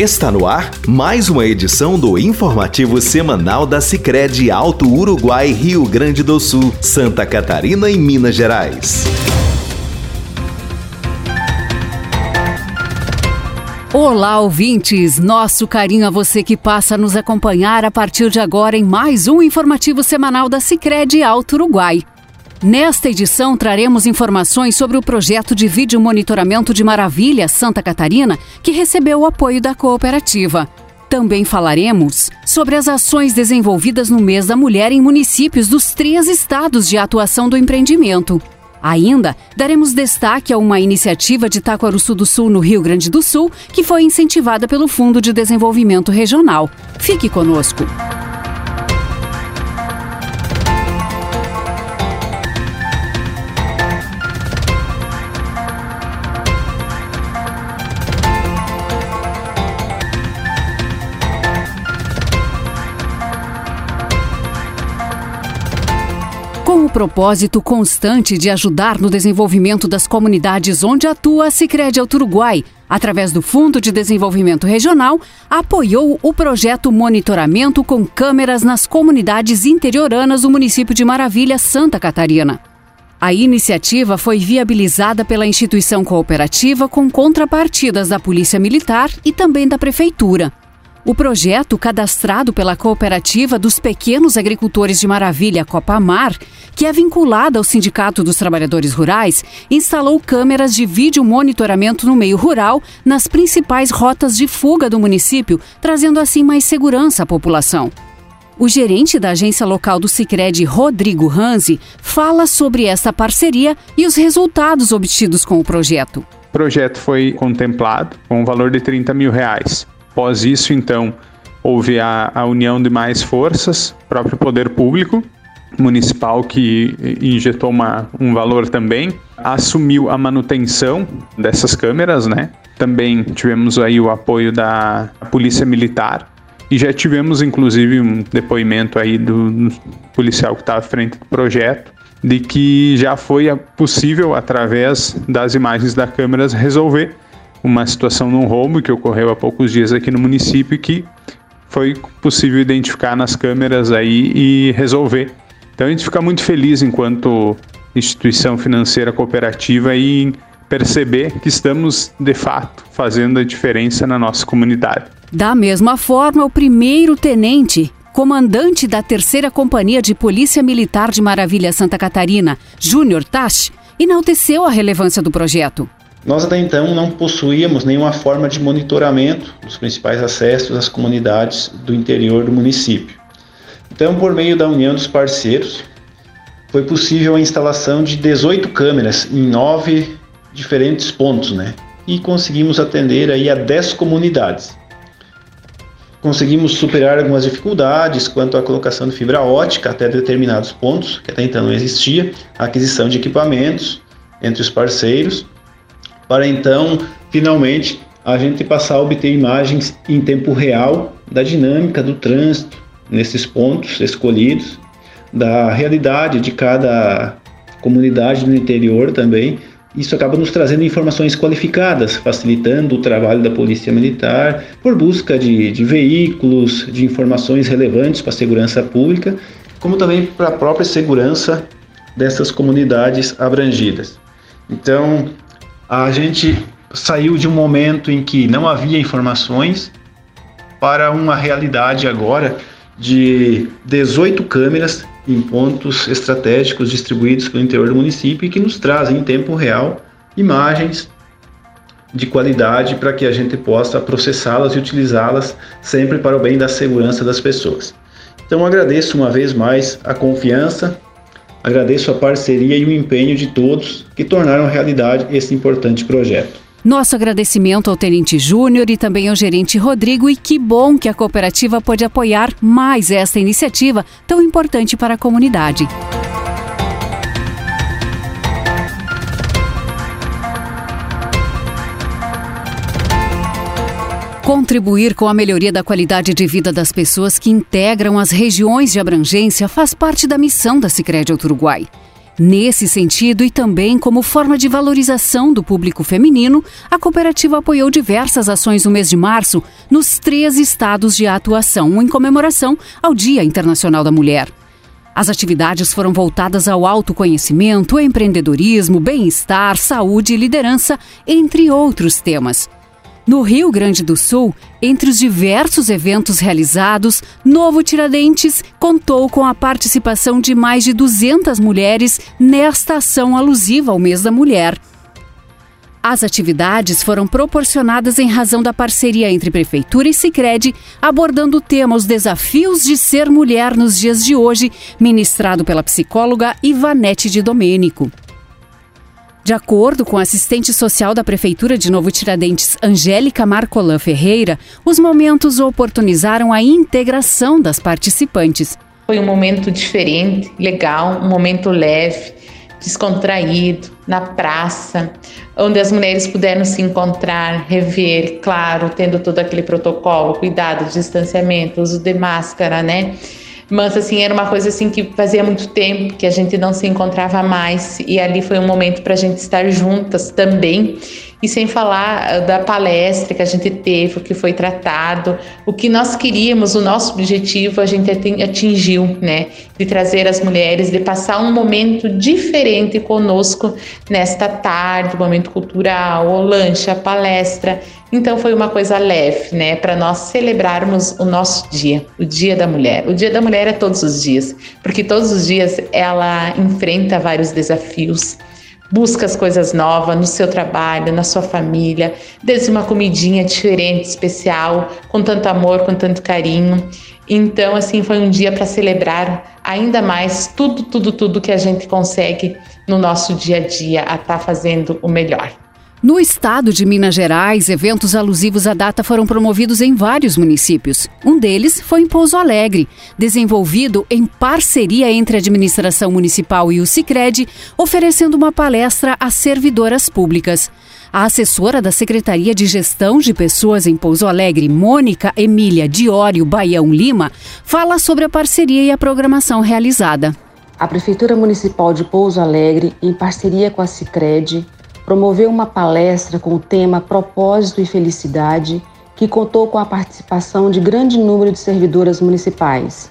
Está no ar mais uma edição do informativo semanal da Sicredi Alto Uruguai, Rio Grande do Sul, Santa Catarina e Minas Gerais. Olá, ouvintes! Nosso carinho a você que passa a nos acompanhar a partir de agora em mais um informativo semanal da Sicredi Alto Uruguai. Nesta edição, traremos informações sobre o projeto de vídeo monitoramento de Maravilha, Santa Catarina, que recebeu o apoio da cooperativa. Também falaremos sobre as ações desenvolvidas no mês da mulher em municípios dos três estados de atuação do empreendimento. Ainda daremos destaque a uma iniciativa de Taquaruçu do Sul, no Rio Grande do Sul, que foi incentivada pelo Fundo de Desenvolvimento Regional. Fique conosco. Propósito constante de ajudar no desenvolvimento das comunidades onde atua a Sicredi Alto Uruguai, através do Fundo de Desenvolvimento Regional, apoiou o projeto Monitoramento com câmeras nas comunidades interioranas do município de Maravilha, Santa Catarina. A iniciativa foi viabilizada pela instituição cooperativa com contrapartidas da Polícia Militar e também da Prefeitura. O projeto, cadastrado pela Cooperativa dos Pequenos Agricultores de Maravilha, Copamar, que é vinculada ao Sindicato dos Trabalhadores Rurais, instalou câmeras de vídeo monitoramento no meio rural nas principais rotas de fuga do município, trazendo assim mais segurança à população. O gerente da agência local do Sicredi, Rodrigo Ranzi, fala sobre essa parceria e os resultados obtidos com o projeto. O projeto foi contemplado com um valor de 30 mil reais. Após isso, então, houve a, a união de mais forças, próprio poder público municipal que injetou uma, um valor também, assumiu a manutenção dessas câmeras, né? Também tivemos aí o apoio da Polícia Militar e já tivemos inclusive um depoimento aí do, policial que estava à frente do projeto de que já foi possível através das imagens da câmeras resolver uma situação num roubo que ocorreu há poucos dias aqui no município que foi possível identificar nas câmeras aí e resolver. Então a gente fica muito feliz enquanto instituição financeira cooperativa em perceber que estamos de fato fazendo a diferença na nossa comunidade. Da mesma forma, o primeiro tenente comandante da terceira companhia de Polícia Militar de Maravilha Santa Catarina, Júnior Tash, enalteceu a relevância do projeto. Nós até então não possuíamos nenhuma forma de monitoramento dos principais acessos às comunidades do interior do município. Então, por meio da união dos parceiros, foi possível a instalação de 18 câmeras em nove diferentes pontos, né? E conseguimos atender aí a 10 comunidades. Conseguimos superar algumas dificuldades quanto à colocação de fibra ótica até determinados pontos, que até então não existia, a aquisição de equipamentos entre os parceiros para então, finalmente, a gente passar a obter imagens em tempo real da dinâmica do trânsito nesses pontos escolhidos, da realidade de cada comunidade no interior também. Isso acaba nos trazendo informações qualificadas, facilitando o trabalho da Polícia Militar por busca de, de veículos, de informações relevantes para a segurança pública, como também para a própria segurança dessas comunidades abrangidas. Então, a gente saiu de um momento em que não havia informações para uma realidade agora de 18 câmeras em pontos estratégicos distribuídos pelo interior do município e que nos trazem em tempo real imagens de qualidade para que a gente possa processá-las e utilizá-las sempre para o bem da segurança das pessoas. Então agradeço uma vez mais a confiança Agradeço a parceria e o empenho de todos que tornaram realidade esse importante projeto. Nosso agradecimento ao Tenente Júnior e também ao gerente Rodrigo, e que bom que a cooperativa pode apoiar mais esta iniciativa tão importante para a comunidade. Contribuir com a melhoria da qualidade de vida das pessoas que integram as regiões de abrangência faz parte da missão da Sicredi Uruguai. Nesse sentido e também como forma de valorização do público feminino, a cooperativa apoiou diversas ações no mês de março nos três estados de atuação, em comemoração ao Dia Internacional da Mulher. As atividades foram voltadas ao autoconhecimento, empreendedorismo, bem-estar, saúde e liderança, entre outros temas. No Rio Grande do Sul, entre os diversos eventos realizados, Novo Tiradentes contou com a participação de mais de 200 mulheres nesta ação alusiva ao mês da mulher. As atividades foram proporcionadas em razão da parceria entre Prefeitura e Sicredi, abordando o tema Os Desafios de Ser Mulher nos Dias de Hoje, ministrado pela psicóloga Ivanete de Domênico. De acordo com a assistente social da Prefeitura de Novo Tiradentes, Angélica Marcolan Ferreira, os momentos oportunizaram a integração das participantes. Foi um momento diferente, legal, um momento leve, descontraído, na praça, onde as mulheres puderam se encontrar, rever, claro, tendo todo aquele protocolo, cuidado, distanciamento, uso de máscara, né? Mas assim, era uma coisa assim que fazia muito tempo que a gente não se encontrava mais e ali foi um momento para a gente estar juntas também. E sem falar ah, da palestra que a gente teve, o que foi tratado, o que nós queríamos, o nosso objetivo a gente atingiu, né? De trazer as mulheres, de passar um momento diferente conosco nesta tarde, momento cultural, o lanche, a palestra. Então foi uma coisa leve, né, para nós celebrarmos o nosso dia, o Dia da Mulher. O Dia da Mulher é todos os dias, porque todos os dias ela enfrenta vários desafios, busca as coisas novas no seu trabalho, na sua família, desde uma comidinha diferente, especial, com tanto amor, com tanto carinho. Então, assim, foi um dia para celebrar ainda mais tudo, tudo, tudo que a gente consegue no nosso dia a dia a estar tá fazendo o melhor. No estado de Minas Gerais, eventos alusivos à data foram promovidos em vários municípios. Um deles foi em Pouso Alegre, desenvolvido em parceria entre a administração municipal e o Sicredi, oferecendo uma palestra a servidoras públicas. A assessora da Secretaria de Gestão de Pessoas em Pouso Alegre, Mônica Emília Diório Baião Lima, fala sobre a parceria e a programação realizada. A Prefeitura Municipal de Pouso Alegre, em parceria com a Sicredi, promoveu uma palestra com o tema Propósito e Felicidade, que contou com a participação de grande número de servidoras municipais.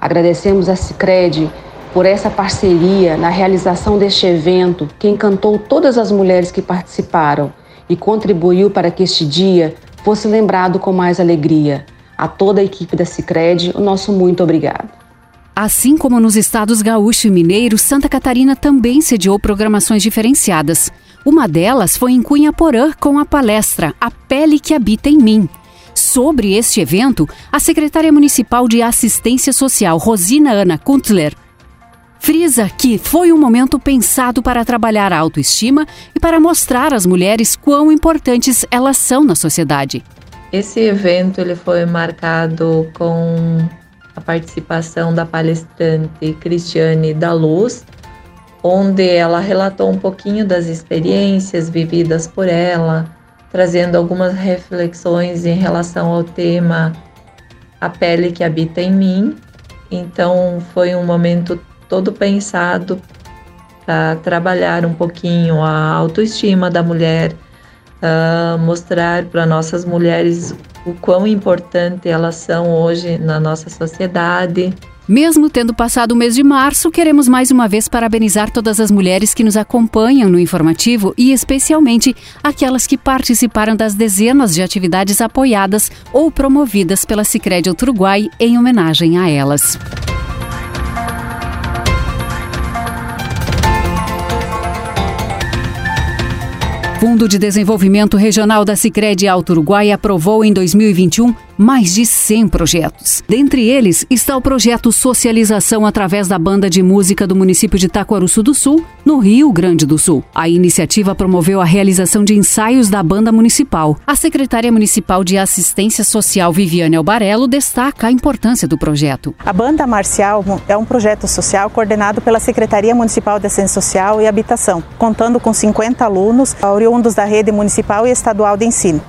Agradecemos a Cicred por essa parceria na realização deste evento, que encantou todas as mulheres que participaram e contribuiu para que este dia fosse lembrado com mais alegria. A toda a equipe da Cicred, o nosso muito obrigado. Assim como nos estados gaúcho e mineiro, Santa Catarina também sediou programações diferenciadas. Uma delas foi em Cunha Porã com a palestra A Pele que Habita em Mim. Sobre este evento, a secretária municipal de Assistência Social, Rosina Ana Kuntler, frisa que foi um momento pensado para trabalhar a autoestima e para mostrar às mulheres quão importantes elas são na sociedade. Esse evento ele foi marcado com a participação da palestrante Cristiane da Luz, onde ela relatou um pouquinho das experiências vividas por ela, trazendo algumas reflexões em relação ao tema A Pele que Habita em Mim. Então, foi um momento todo pensado para trabalhar um pouquinho a autoestima da mulher, uh, mostrar para nossas mulheres o quão importante elas são hoje na nossa sociedade mesmo tendo passado o mês de março, queremos mais uma vez parabenizar todas as mulheres que nos acompanham no informativo e especialmente aquelas que participaram das dezenas de atividades apoiadas ou promovidas pela Sicredi Uruguai em homenagem a elas. Fundo de Desenvolvimento Regional da Sicredi Alto Uruguai aprovou em 2021 mais de 100 projetos. Dentre eles está o projeto Socialização através da banda de música do município de Taquaruçu do Sul, no Rio Grande do Sul. A iniciativa promoveu a realização de ensaios da banda municipal. A secretária municipal de Assistência Social, Viviane Albarello, destaca a importância do projeto. A Banda Marcial é um projeto social coordenado pela Secretaria Municipal de Assistência Social e Habitação, contando com 50 alunos oriundos da rede municipal e estadual de ensino.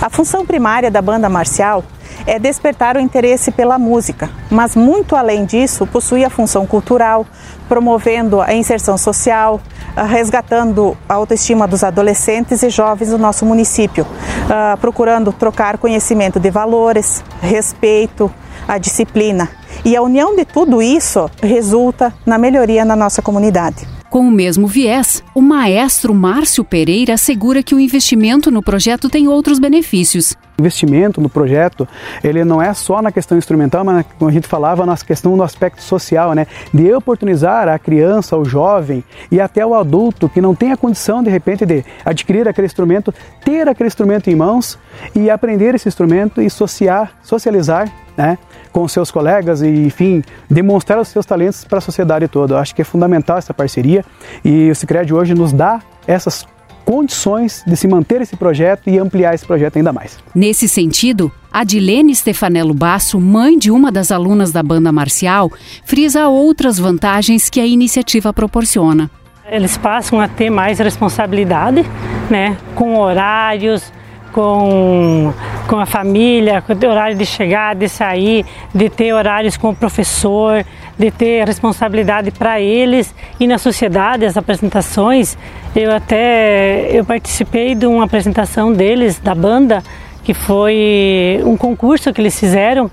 A função primária da banda marcial é despertar o interesse pela música, mas muito além disso, possui a função cultural, promovendo a inserção social, ah, resgatando a autoestima dos adolescentes e jovens do nosso município, ah, procurando trocar conhecimento de valores, respeito, a disciplina. E a união de tudo isso resulta na melhoria na nossa comunidade. Com o mesmo viés, o maestro Márcio Pereira assegura que o investimento no projeto tem outros benefícios. O investimento no projeto, ele não é só na questão instrumental, mas como a gente falava, na questão do aspecto social, né? De oportunizar a criança, o jovem e até o adulto que não tem a condição, de repente, de adquirir aquele instrumento, ter aquele instrumento em mãos e aprender esse instrumento e socializar né, com seus colegas e, enfim, demonstrar os seus talentos para a sociedade toda. Eu acho que é fundamental essa parceria e o Cicred hoje nos dá essas condições de se manter esse projeto e ampliar esse projeto ainda mais. Nesse sentido, Adilene Stefanello Basso, mãe de uma das alunas da banda marcial, frisa outras vantagens que a iniciativa proporciona. Eles passam a ter mais responsabilidade, né, com horários, com, com a família, com o horário de chegar, de sair, de ter horários com o professor, de ter responsabilidade para eles e na sociedade, as apresentações. Eu até eu participei de uma apresentação deles, da banda, que foi um concurso que eles fizeram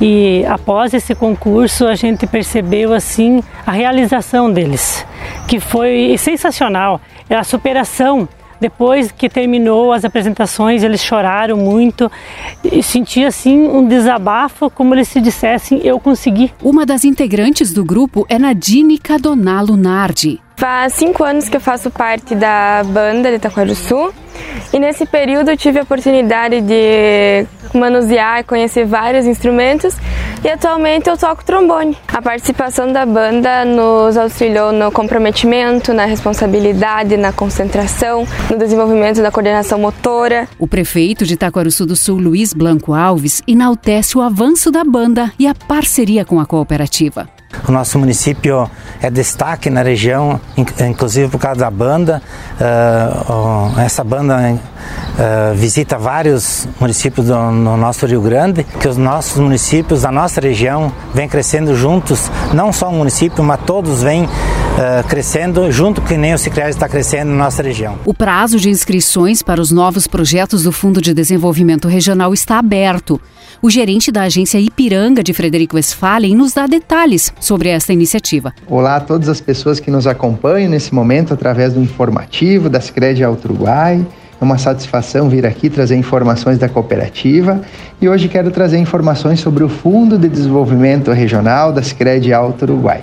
e após esse concurso a gente percebeu assim a realização deles, que foi sensacional, a superação depois que terminou as apresentações, eles choraram muito e senti assim um desabafo, como eles se dissessem, eu consegui. Uma das integrantes do grupo é Nadine Cadonalo Nardi. Faz cinco anos que eu faço parte da banda de Sul e nesse período eu tive a oportunidade de manusear e conhecer vários instrumentos e atualmente eu toco trombone. A participação da banda nos auxiliou no comprometimento, na responsabilidade, na concentração, no desenvolvimento da coordenação motora. O prefeito de Itaquaruçu do Sul, Luiz Blanco Alves, enaltece o avanço da banda e a parceria com a cooperativa. O nosso município é destaque na região, inclusive por causa da banda. Uh, essa banda uh, visita vários municípios do, no nosso Rio Grande, que os nossos municípios da nossa região vêm crescendo juntos, não só o município, mas todos vêm uh, crescendo junto que nem o Cicred está crescendo na nossa região. O prazo de inscrições para os novos projetos do Fundo de Desenvolvimento Regional está aberto. O gerente da agência Ipiranga de Frederico Westphalen nos dá detalhes sobre esta iniciativa. Olá a todas as pessoas que nos acompanham nesse momento através do informativo da Sicredi Alto Uruguai. É uma satisfação vir aqui trazer informações da cooperativa e hoje quero trazer informações sobre o Fundo de Desenvolvimento Regional da Sicredi Alto Uruguai.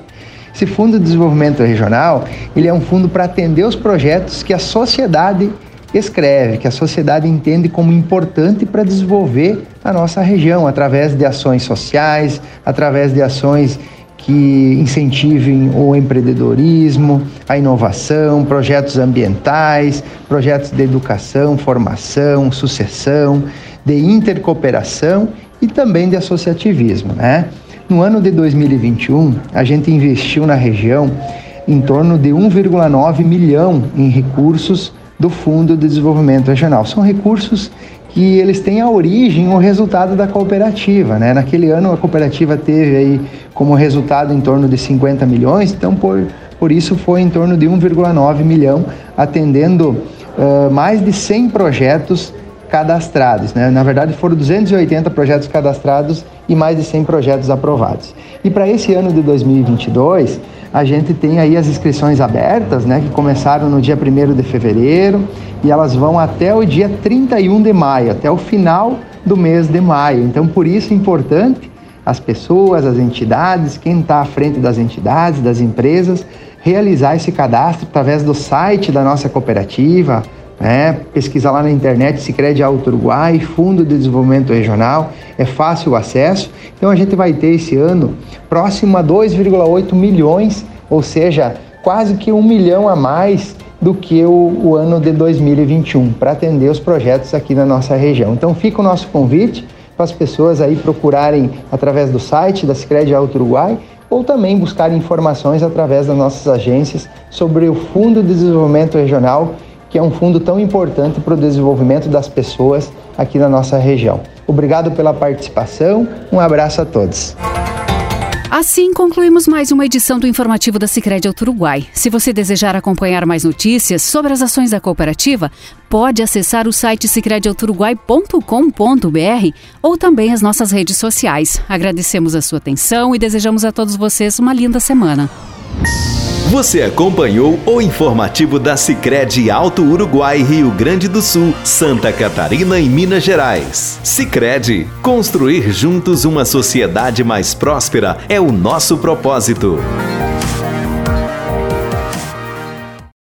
Esse Fundo de Desenvolvimento Regional, ele é um fundo para atender os projetos que a sociedade escreve, que a sociedade entende como importante para desenvolver a nossa região, através de ações sociais, através de ações que incentivem o empreendedorismo, a inovação, projetos ambientais, projetos de educação, formação, sucessão, de intercooperação e também de associativismo. Né? No ano de 2021, a gente investiu na região em torno de 1,9 milhão em recursos do Fundo de Desenvolvimento Regional. São recursos que eles têm a origem, o resultado da cooperativa. Né? Naquele ano a cooperativa teve aí como resultado em torno de 50 milhões, então por, por isso foi em torno de 1,9 milhão, atendendo uh, mais de 100 projetos cadastrados. Né? Na verdade foram 280 projetos cadastrados e mais de 100 projetos aprovados. E para esse ano de 2022, a gente tem aí as inscrições abertas, né, que começaram no dia 1 de fevereiro e elas vão até o dia 31 de maio, até o final do mês de maio. Então, por isso é importante as pessoas, as entidades, quem está à frente das entidades, das empresas, realizar esse cadastro através do site da nossa cooperativa, né? pesquisa lá na internet Sicredi Alto Uruguai, Fundo de Desenvolvimento Regional, é fácil o acesso. Então a gente vai ter esse ano próximo a 2,8 milhões, ou seja, quase que um milhão a mais do que o, o ano de 2021 para atender os projetos aqui na nossa região. Então fica o nosso convite para as pessoas aí procurarem através do site da Sicredi Alto Uruguai ou também buscar informações através das nossas agências sobre o Fundo de Desenvolvimento Regional que é um fundo tão importante para o desenvolvimento das pessoas aqui na nossa região. Obrigado pela participação, um abraço a todos. Assim concluímos mais uma edição do informativo da Sicredi Uruguai. Se você desejar acompanhar mais notícias sobre as ações da cooperativa, pode acessar o site sicrediauturuguai.com.br ou também as nossas redes sociais. Agradecemos a sua atenção e desejamos a todos vocês uma linda semana. Você acompanhou o informativo da Sicredi Alto Uruguai, Rio Grande do Sul, Santa Catarina e Minas Gerais. Sicredi, construir juntos uma sociedade mais próspera é o nosso propósito.